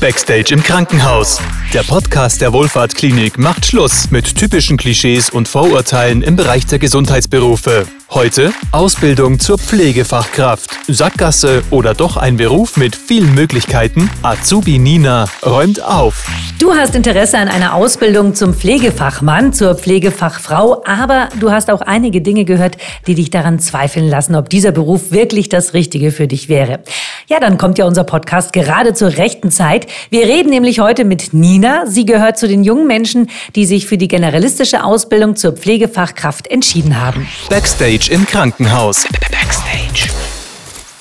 Backstage im Krankenhaus. Der Podcast der Wohlfahrtklinik macht Schluss mit typischen Klischees und Vorurteilen im Bereich der Gesundheitsberufe. Heute Ausbildung zur Pflegefachkraft. Sackgasse oder doch ein Beruf mit vielen Möglichkeiten? Azubi Nina räumt auf. Du hast Interesse an einer Ausbildung zum Pflegefachmann, zur Pflegefachfrau, aber du hast auch einige Dinge gehört, die dich daran zweifeln lassen, ob dieser Beruf wirklich das Richtige für dich wäre. Ja, dann kommt ja unser Podcast gerade zur rechten Zeit. Wir reden nämlich heute mit Nina. Sie gehört zu den jungen Menschen, die sich für die generalistische Ausbildung zur Pflegefachkraft entschieden haben. Backstage im Krankenhaus. Backstage.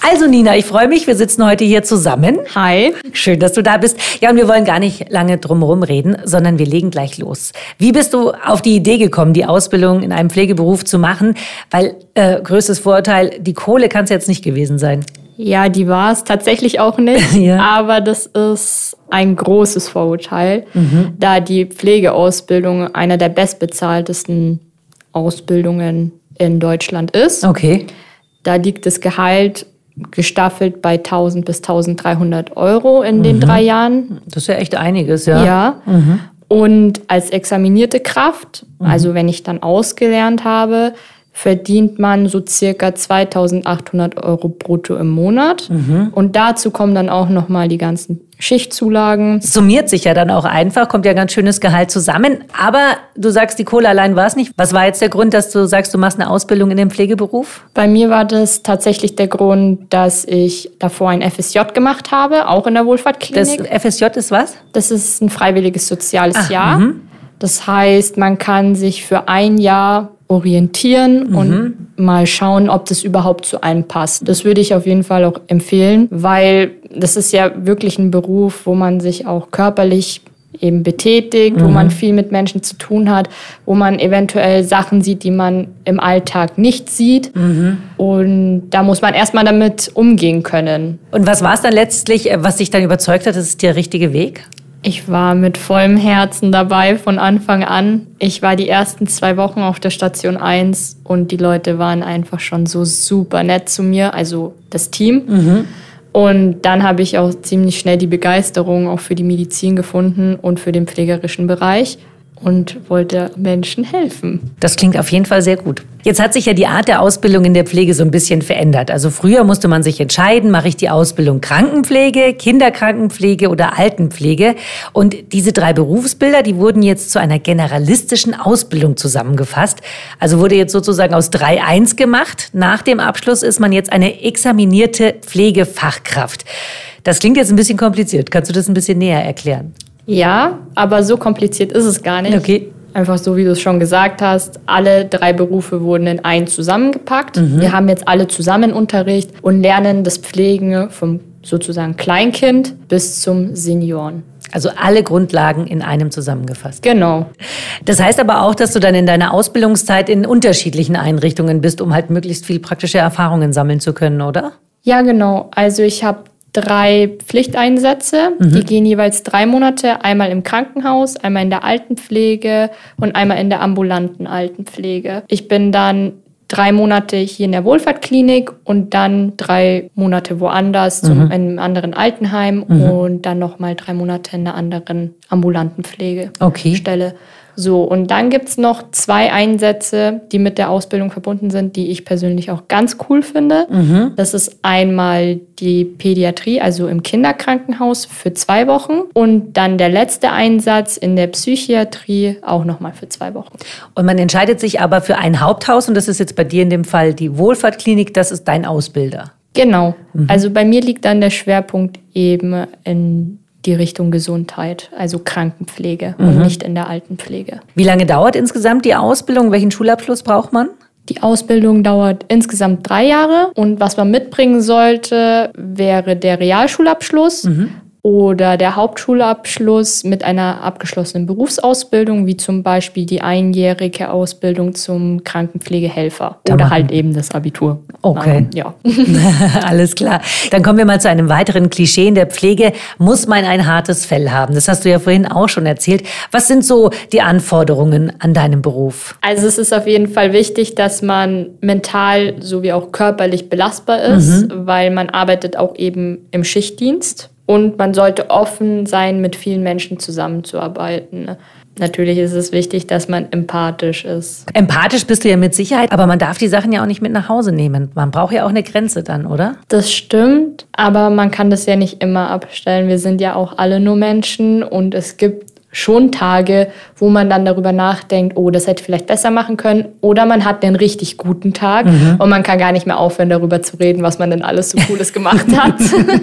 Also Nina, ich freue mich, wir sitzen heute hier zusammen. Hi. Schön, dass du da bist. Ja, und wir wollen gar nicht lange drumherum reden, sondern wir legen gleich los. Wie bist du auf die Idee gekommen, die Ausbildung in einem Pflegeberuf zu machen? Weil, äh, größtes Vorurteil, die Kohle kann es jetzt nicht gewesen sein. Ja, die war es tatsächlich auch nicht. ja. Aber das ist ein großes Vorurteil, mhm. da die Pflegeausbildung einer der bestbezahltesten Ausbildungen in Deutschland ist. Okay. Da liegt das Gehalt gestaffelt bei 1000 bis 1300 Euro in mhm. den drei Jahren. Das ist ja echt einiges, ja. Ja. Mhm. Und als examinierte Kraft, mhm. also wenn ich dann ausgelernt habe, verdient man so circa 2800 Euro brutto im Monat. Mhm. Und dazu kommen dann auch nochmal die ganzen Schichtzulagen. Summiert sich ja dann auch einfach, kommt ja ganz schönes Gehalt zusammen. Aber du sagst, die Kohle allein war es nicht. Was war jetzt der Grund, dass du sagst, du machst eine Ausbildung in dem Pflegeberuf? Bei mir war das tatsächlich der Grund, dass ich davor ein FSJ gemacht habe, auch in der Wohlfahrtklinik. Das FSJ ist was? Das ist ein freiwilliges soziales Ach, Jahr. Mhm. Das heißt, man kann sich für ein Jahr orientieren mhm. und mal schauen, ob das überhaupt zu einem passt. Das würde ich auf jeden Fall auch empfehlen, weil das ist ja wirklich ein Beruf, wo man sich auch körperlich eben betätigt, mhm. wo man viel mit Menschen zu tun hat, wo man eventuell Sachen sieht, die man im Alltag nicht sieht. Mhm. Und da muss man erstmal damit umgehen können. Und was war es dann letztlich, was dich dann überzeugt hat, das ist der richtige Weg? Ich war mit vollem Herzen dabei von Anfang an. Ich war die ersten zwei Wochen auf der Station 1 und die Leute waren einfach schon so super nett zu mir, also das Team. Mhm. Und dann habe ich auch ziemlich schnell die Begeisterung auch für die Medizin gefunden und für den pflegerischen Bereich und wollte Menschen helfen. Das klingt auf jeden Fall sehr gut. Jetzt hat sich ja die Art der Ausbildung in der Pflege so ein bisschen verändert. Also früher musste man sich entscheiden, mache ich die Ausbildung Krankenpflege, Kinderkrankenpflege oder Altenpflege. Und diese drei Berufsbilder, die wurden jetzt zu einer generalistischen Ausbildung zusammengefasst. Also wurde jetzt sozusagen aus 3-1 gemacht. Nach dem Abschluss ist man jetzt eine examinierte Pflegefachkraft. Das klingt jetzt ein bisschen kompliziert. Kannst du das ein bisschen näher erklären? Ja, aber so kompliziert ist es gar nicht. Okay. Einfach so, wie du es schon gesagt hast, alle drei Berufe wurden in einen zusammengepackt. Mhm. Wir haben jetzt alle zusammen Unterricht und lernen das Pflegen vom sozusagen Kleinkind bis zum Senioren. Also alle Grundlagen in einem zusammengefasst. Genau. Das heißt aber auch, dass du dann in deiner Ausbildungszeit in unterschiedlichen Einrichtungen bist, um halt möglichst viel praktische Erfahrungen sammeln zu können, oder? Ja, genau. Also ich habe drei Pflichteinsätze. Mhm. Die gehen jeweils drei Monate, einmal im Krankenhaus, einmal in der Altenpflege und einmal in der ambulanten Altenpflege. Ich bin dann drei Monate hier in der Wohlfahrtklinik und dann drei Monate woanders, zum, mhm. in einem anderen Altenheim mhm. und dann nochmal drei Monate in einer anderen ambulanten Pflegestelle. Okay. So, und dann gibt es noch zwei Einsätze, die mit der Ausbildung verbunden sind, die ich persönlich auch ganz cool finde. Mhm. Das ist einmal die Pädiatrie, also im Kinderkrankenhaus für zwei Wochen und dann der letzte Einsatz in der Psychiatrie auch nochmal für zwei Wochen. Und man entscheidet sich aber für ein Haupthaus und das ist jetzt bei dir in dem Fall die Wohlfahrtklinik, das ist dein Ausbilder. Genau. Mhm. Also bei mir liegt dann der Schwerpunkt eben in die Richtung Gesundheit, also Krankenpflege mhm. und nicht in der Altenpflege. Wie lange dauert insgesamt die Ausbildung? Welchen Schulabschluss braucht man? Die Ausbildung dauert insgesamt drei Jahre und was man mitbringen sollte, wäre der Realschulabschluss. Mhm oder der Hauptschulabschluss mit einer abgeschlossenen Berufsausbildung, wie zum Beispiel die einjährige Ausbildung zum Krankenpflegehelfer da oder halt eben das Abitur. Okay. Ja. Alles klar. Dann kommen wir mal zu einem weiteren Klischee in der Pflege. Muss man ein hartes Fell haben? Das hast du ja vorhin auch schon erzählt. Was sind so die Anforderungen an deinem Beruf? Also es ist auf jeden Fall wichtig, dass man mental sowie auch körperlich belastbar ist, mhm. weil man arbeitet auch eben im Schichtdienst. Und man sollte offen sein, mit vielen Menschen zusammenzuarbeiten. Natürlich ist es wichtig, dass man empathisch ist. Empathisch bist du ja mit Sicherheit, aber man darf die Sachen ja auch nicht mit nach Hause nehmen. Man braucht ja auch eine Grenze dann, oder? Das stimmt, aber man kann das ja nicht immer abstellen. Wir sind ja auch alle nur Menschen und es gibt schon Tage, wo man dann darüber nachdenkt, oh, das hätte ich vielleicht besser machen können. Oder man hat einen richtig guten Tag mhm. und man kann gar nicht mehr aufhören, darüber zu reden, was man denn alles so Cooles gemacht hat.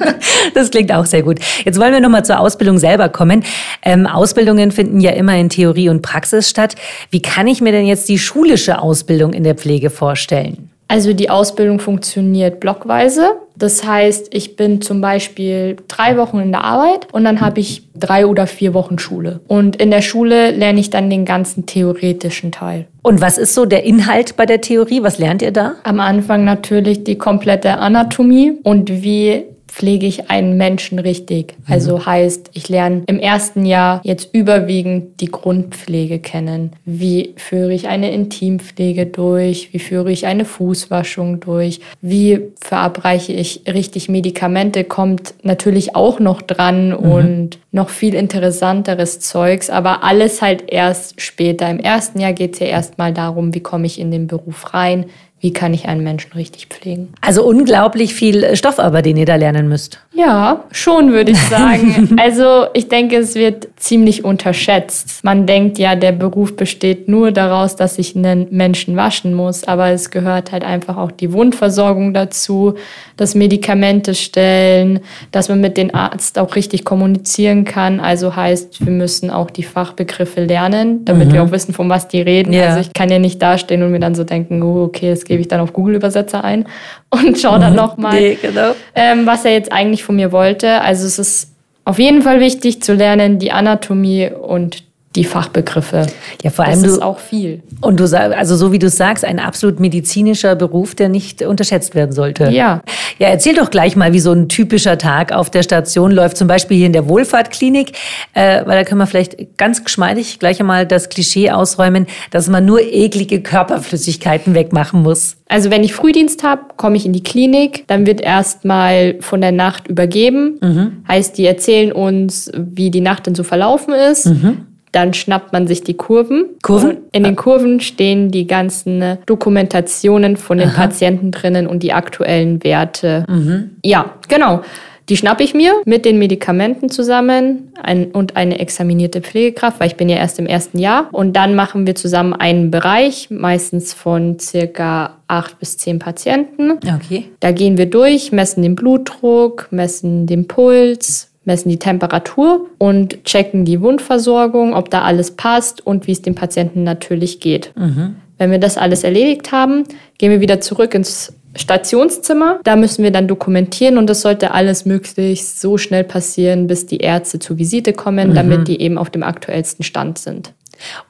das klingt auch sehr gut. Jetzt wollen wir nochmal zur Ausbildung selber kommen. Ähm, Ausbildungen finden ja immer in Theorie und Praxis statt. Wie kann ich mir denn jetzt die schulische Ausbildung in der Pflege vorstellen? Also die Ausbildung funktioniert blockweise. Das heißt, ich bin zum Beispiel drei Wochen in der Arbeit und dann habe ich drei oder vier Wochen Schule. Und in der Schule lerne ich dann den ganzen theoretischen Teil. Und was ist so der Inhalt bei der Theorie? Was lernt ihr da? Am Anfang natürlich die komplette Anatomie und wie pflege ich einen Menschen richtig. Mhm. Also heißt, ich lerne im ersten Jahr jetzt überwiegend die Grundpflege kennen. Wie führe ich eine Intimpflege durch? Wie führe ich eine Fußwaschung durch? Wie verabreiche ich richtig Medikamente? Kommt natürlich auch noch dran mhm. und noch viel interessanteres Zeugs, aber alles halt erst später. Im ersten Jahr geht es ja erstmal darum, wie komme ich in den Beruf rein, wie kann ich einen Menschen richtig pflegen. Also unglaublich viel Stoff aber, den ihr da lernen müsst. Ja, schon würde ich sagen. also ich denke, es wird ziemlich unterschätzt. Man denkt ja, der Beruf besteht nur daraus, dass ich einen Menschen waschen muss, aber es gehört halt einfach auch die Wundversorgung dazu, das Medikamente stellen, dass man mit dem Arzt auch richtig kommunizieren kann. Also heißt, wir müssen auch die Fachbegriffe lernen, damit mhm. wir auch wissen, von was die reden. Ja. Also ich kann ja nicht dastehen und mir dann so denken, oh, okay, es gebe ich dann auf Google-Übersetzer ein und schaue dann mhm. nochmal, nee, genau. ähm, was er jetzt eigentlich von mir wollte. Also es ist auf jeden Fall wichtig zu lernen, die Anatomie und die Fachbegriffe. Ja, vor allem das ist auch viel. Und du sagst, also so wie du sagst, ein absolut medizinischer Beruf, der nicht unterschätzt werden sollte. Ja. Ja, erzähl doch gleich mal, wie so ein typischer Tag auf der Station läuft, zum Beispiel hier in der Wohlfahrtklinik, äh, weil da können wir vielleicht ganz geschmeidig gleich einmal das Klischee ausräumen, dass man nur eklige Körperflüssigkeiten wegmachen muss. Also wenn ich Frühdienst habe, komme ich in die Klinik, dann wird erstmal von der Nacht übergeben. Mhm. Heißt, die erzählen uns, wie die Nacht denn so verlaufen ist. Mhm. Dann schnappt man sich die Kurven. Kurven? in den Kurven stehen die ganzen äh, Dokumentationen von den Aha. Patienten drinnen und die aktuellen Werte. Mhm. Ja, genau. Die schnappe ich mir mit den Medikamenten zusammen ein, und eine examinierte Pflegekraft, weil ich bin ja erst im ersten Jahr. Und dann machen wir zusammen einen Bereich, meistens von circa acht bis zehn Patienten. Okay. Da gehen wir durch, messen den Blutdruck, messen den Puls, messen die Temperatur und checken die Wundversorgung, ob da alles passt und wie es dem Patienten natürlich geht. Mhm. Wenn wir das alles erledigt haben, gehen wir wieder zurück ins Stationszimmer. Da müssen wir dann dokumentieren und das sollte alles möglichst so schnell passieren, bis die Ärzte zur Visite kommen, mhm. damit die eben auf dem aktuellsten Stand sind.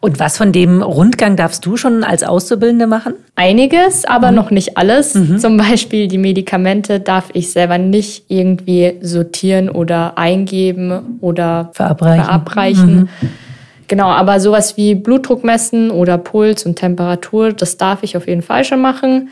Und was von dem Rundgang darfst du schon als Auszubildende machen? Einiges, aber mhm. noch nicht alles. Mhm. Zum Beispiel die Medikamente darf ich selber nicht irgendwie sortieren oder eingeben oder verabreichen. verabreichen. Mhm. Genau, aber sowas wie Blutdruck messen oder Puls und Temperatur, das darf ich auf jeden Fall schon machen.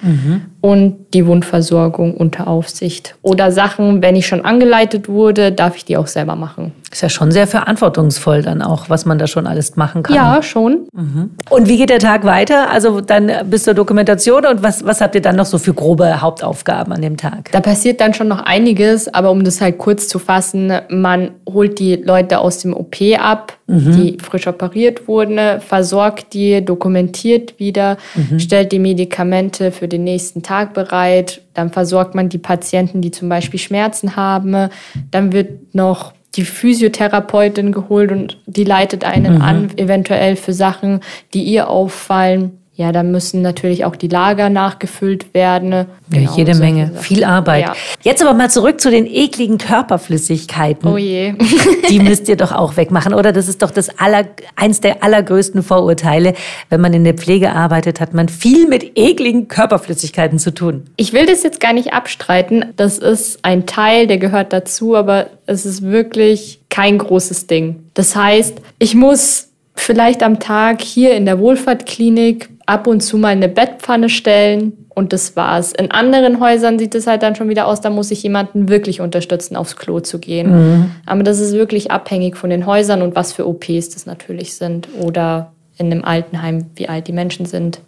Und die Wundversorgung unter Aufsicht. Oder Sachen, wenn ich schon angeleitet wurde, darf ich die auch selber machen. Ist ja schon sehr verantwortungsvoll dann auch, was man da schon alles machen kann. Ja, schon. Mhm. Und wie geht der Tag weiter? Also dann bis zur Dokumentation und was, was habt ihr dann noch so für grobe Hauptaufgaben an dem Tag? Da passiert dann schon noch einiges, aber um das halt kurz zu fassen, man holt die Leute aus dem OP ab, mhm. die frisch operiert wurden, versorgt die, dokumentiert wieder, mhm. stellt die Medikamente für den nächsten Tag bereit, dann versorgt man die Patienten, die zum Beispiel Schmerzen haben, dann wird noch die Physiotherapeutin geholt und die leitet einen mhm. an, eventuell für Sachen, die ihr auffallen. Ja, da müssen natürlich auch die Lager nachgefüllt werden. Genau, ja, jede Menge, viel Arbeit. Ja. Jetzt aber mal zurück zu den ekligen Körperflüssigkeiten. Oh je. Die müsst ihr doch auch wegmachen, oder? Das ist doch das aller, eins der allergrößten Vorurteile. Wenn man in der Pflege arbeitet, hat man viel mit ekligen Körperflüssigkeiten zu tun. Ich will das jetzt gar nicht abstreiten. Das ist ein Teil, der gehört dazu, aber es ist wirklich kein großes Ding. Das heißt, ich muss vielleicht am Tag hier in der Wohlfahrtklinik ab und zu mal eine Bettpfanne stellen und das war's. In anderen Häusern sieht es halt dann schon wieder aus, da muss ich jemanden wirklich unterstützen, aufs Klo zu gehen. Mhm. Aber das ist wirklich abhängig von den Häusern und was für OPs das natürlich sind oder in einem Altenheim, wie alt die Menschen sind,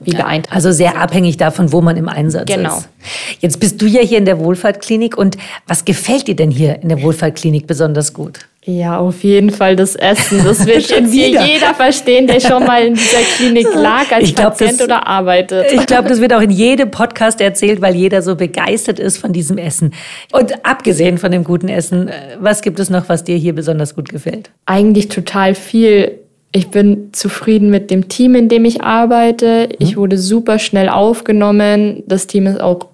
wie beeinträchtigt. Also sehr abhängig davon, wo man im Einsatz genau. ist. Jetzt bist du ja hier in der Wohlfahrtklinik und was gefällt dir denn hier in der Wohlfahrtklinik besonders gut? Ja, auf jeden Fall das Essen. Das wird jetzt hier jeder verstehen, der schon mal in dieser Klinik lag als glaub, Patient das, oder arbeitet. Ich glaube, das wird auch in jedem Podcast erzählt, weil jeder so begeistert ist von diesem Essen. Und abgesehen von dem guten Essen, äh, was gibt es noch, was dir hier besonders gut gefällt? Eigentlich total viel. Ich bin zufrieden mit dem Team, in dem ich arbeite. Ich mhm. wurde super schnell aufgenommen. Das Team ist auch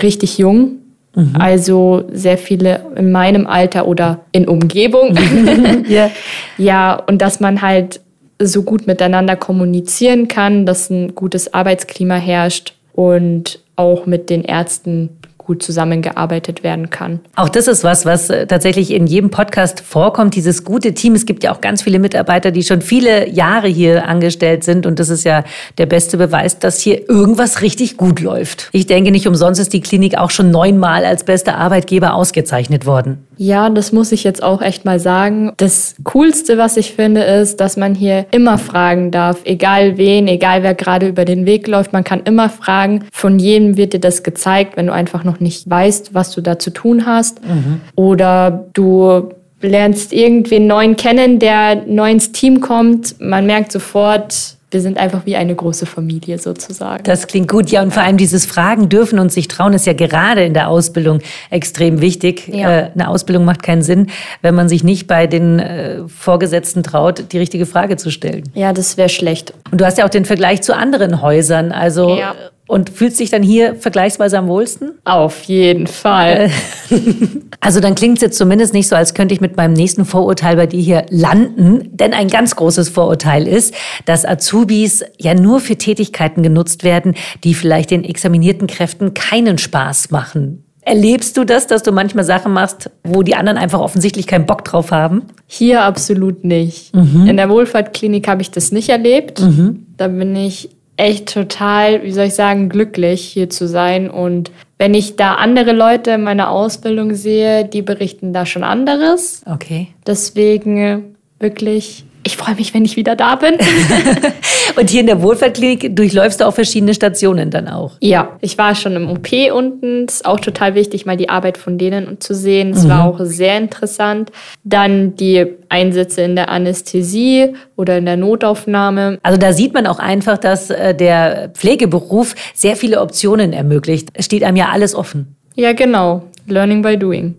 richtig jung. Mhm. Also sehr viele in meinem Alter oder in Umgebung. yeah. Ja, und dass man halt so gut miteinander kommunizieren kann, dass ein gutes Arbeitsklima herrscht und auch mit den Ärzten gut zusammengearbeitet werden kann. Auch das ist was, was äh, tatsächlich in jedem Podcast vorkommt, dieses gute Team. Es gibt ja auch ganz viele Mitarbeiter, die schon viele Jahre hier angestellt sind und das ist ja der beste Beweis, dass hier irgendwas richtig gut läuft. Ich denke, nicht umsonst ist die Klinik auch schon neunmal als bester Arbeitgeber ausgezeichnet worden. Ja, das muss ich jetzt auch echt mal sagen. Das Coolste, was ich finde, ist, dass man hier immer fragen darf, egal wen, egal wer gerade über den Weg läuft. Man kann immer fragen. Von jedem wird dir das gezeigt, wenn du einfach noch nicht weißt, was du da zu tun hast. Mhm. Oder du lernst irgendwen neuen kennen, der neu ins Team kommt. Man merkt sofort, wir sind einfach wie eine große Familie sozusagen. Das klingt gut, ja. Und vor allem dieses Fragen dürfen und sich trauen ist ja gerade in der Ausbildung extrem wichtig. Ja. Äh, eine Ausbildung macht keinen Sinn, wenn man sich nicht bei den äh, Vorgesetzten traut, die richtige Frage zu stellen. Ja, das wäre schlecht. Und du hast ja auch den Vergleich zu anderen Häusern. Also ja. Und fühlst dich dann hier vergleichsweise am wohlsten? Auf jeden Fall. Also dann klingt es jetzt zumindest nicht so, als könnte ich mit meinem nächsten Vorurteil bei dir hier landen. Denn ein ganz großes Vorurteil ist, dass Azubis ja nur für Tätigkeiten genutzt werden, die vielleicht den examinierten Kräften keinen Spaß machen. Erlebst du das, dass du manchmal Sachen machst, wo die anderen einfach offensichtlich keinen Bock drauf haben? Hier absolut nicht. Mhm. In der Wohlfahrtklinik habe ich das nicht erlebt. Mhm. Da bin ich echt total, wie soll ich sagen, glücklich hier zu sein. Und wenn ich da andere Leute in meiner Ausbildung sehe, die berichten da schon anderes. Okay. Deswegen wirklich ich freue mich, wenn ich wieder da bin. und hier in der Wohlfahrtklinik durchläufst du auch verschiedene Stationen dann auch? Ja, ich war schon im OP unten. Es ist auch total wichtig, mal die Arbeit von denen zu sehen. Es mhm. war auch sehr interessant. Dann die Einsätze in der Anästhesie oder in der Notaufnahme. Also da sieht man auch einfach, dass äh, der Pflegeberuf sehr viele Optionen ermöglicht. Es steht einem ja alles offen. Ja, genau. Learning by doing.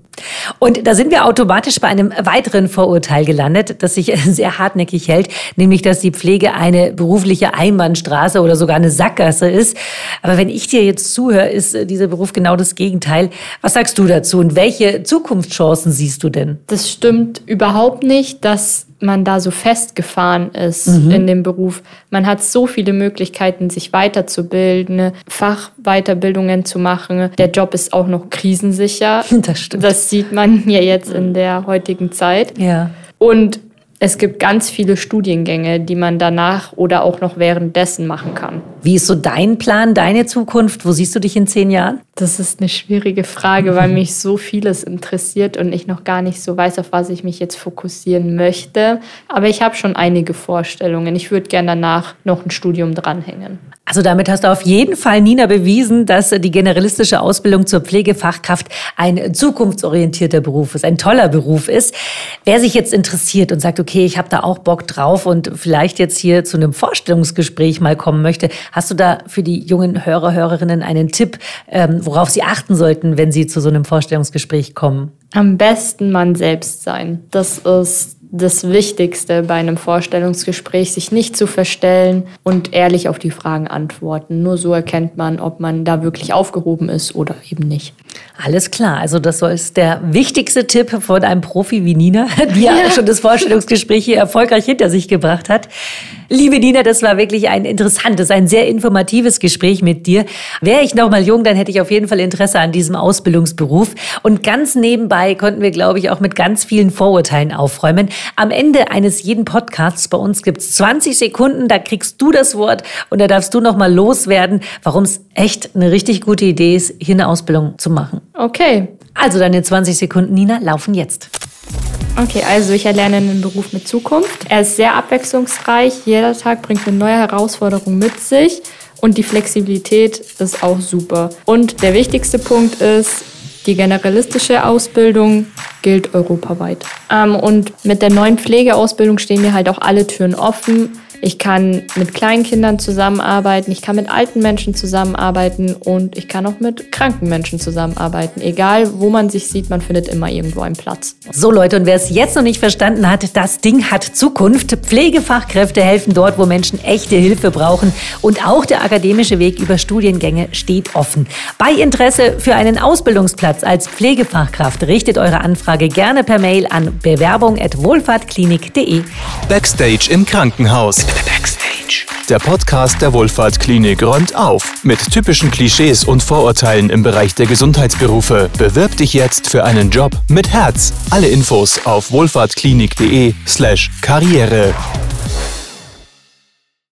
Und da sind wir automatisch bei einem weiteren Vorurteil gelandet, das sich sehr hartnäckig hält, nämlich dass die Pflege eine berufliche Einbahnstraße oder sogar eine Sackgasse ist. Aber wenn ich dir jetzt zuhöre, ist dieser Beruf genau das Gegenteil. Was sagst du dazu und welche Zukunftschancen siehst du denn? Das stimmt überhaupt nicht, dass man da so festgefahren ist mhm. in dem Beruf. Man hat so viele Möglichkeiten, sich weiterzubilden, Fachweiterbildungen zu machen. Der Job ist auch noch krisensicher. Das stimmt. Das sieht man ja jetzt in der heutigen Zeit. Ja. Und es gibt ganz viele Studiengänge, die man danach oder auch noch währenddessen machen kann. Wie ist so dein Plan, deine Zukunft? Wo siehst du dich in zehn Jahren? Das ist eine schwierige Frage, weil mich so vieles interessiert und ich noch gar nicht so weiß, auf was ich mich jetzt fokussieren möchte. Aber ich habe schon einige Vorstellungen. Ich würde gerne danach noch ein Studium dranhängen. Also damit hast du auf jeden Fall, Nina, bewiesen, dass die generalistische Ausbildung zur Pflegefachkraft ein zukunftsorientierter Beruf ist, ein toller Beruf ist. Wer sich jetzt interessiert und sagt, okay, ich habe da auch Bock drauf und vielleicht jetzt hier zu einem Vorstellungsgespräch mal kommen möchte, hast du da für die jungen Hörer, Hörerinnen einen Tipp, ähm, worauf sie achten sollten, wenn sie zu so einem Vorstellungsgespräch kommen? Am besten man selbst sein. Das ist das Wichtigste bei einem Vorstellungsgespräch, sich nicht zu verstellen und ehrlich auf die Fragen antworten. Nur so erkennt man, ob man da wirklich aufgehoben ist oder eben nicht. Alles klar, also das ist der wichtigste Tipp von einem Profi wie Nina, die ja, ja. schon das Vorstellungsgespräch hier erfolgreich hinter sich gebracht hat. Liebe Nina, das war wirklich ein interessantes, ein sehr informatives Gespräch mit dir. Wäre ich noch mal jung, dann hätte ich auf jeden Fall Interesse an diesem Ausbildungsberuf. Und ganz nebenbei konnten wir, glaube ich, auch mit ganz vielen Vorurteilen aufräumen. Am Ende eines jeden Podcasts bei uns gibt's 20 Sekunden, da kriegst du das Wort und da darfst du noch mal loswerden, warum es echt eine richtig gute Idee ist, hier eine Ausbildung zu machen. Okay. Also deine 20 Sekunden, Nina, laufen jetzt. Okay, also ich erlerne einen Beruf mit Zukunft. Er ist sehr abwechslungsreich. Jeder Tag bringt eine neue Herausforderung mit sich. Und die Flexibilität ist auch super. Und der wichtigste Punkt ist, die generalistische Ausbildung gilt europaweit. Ähm, und mit der neuen Pflegeausbildung stehen mir halt auch alle Türen offen. Ich kann mit kleinen Kindern zusammenarbeiten, ich kann mit alten Menschen zusammenarbeiten und ich kann auch mit kranken Menschen zusammenarbeiten. Egal, wo man sich sieht, man findet immer irgendwo einen Platz. So Leute, und wer es jetzt noch nicht verstanden hat, das Ding hat Zukunft. Pflegefachkräfte helfen dort, wo Menschen echte Hilfe brauchen. Und auch der akademische Weg über Studiengänge steht offen. Bei Interesse für einen Ausbildungsplatz als Pflegefachkraft richtet eure Anfrage gerne per Mail an bewerbung.wohlfahrtklinik.de. Backstage im Krankenhaus. Der Podcast der Wohlfahrtklinik räumt auf mit typischen Klischees und Vorurteilen im Bereich der Gesundheitsberufe. Bewirb dich jetzt für einen Job mit Herz. Alle Infos auf wohlfahrtklinik.de/slash Karriere.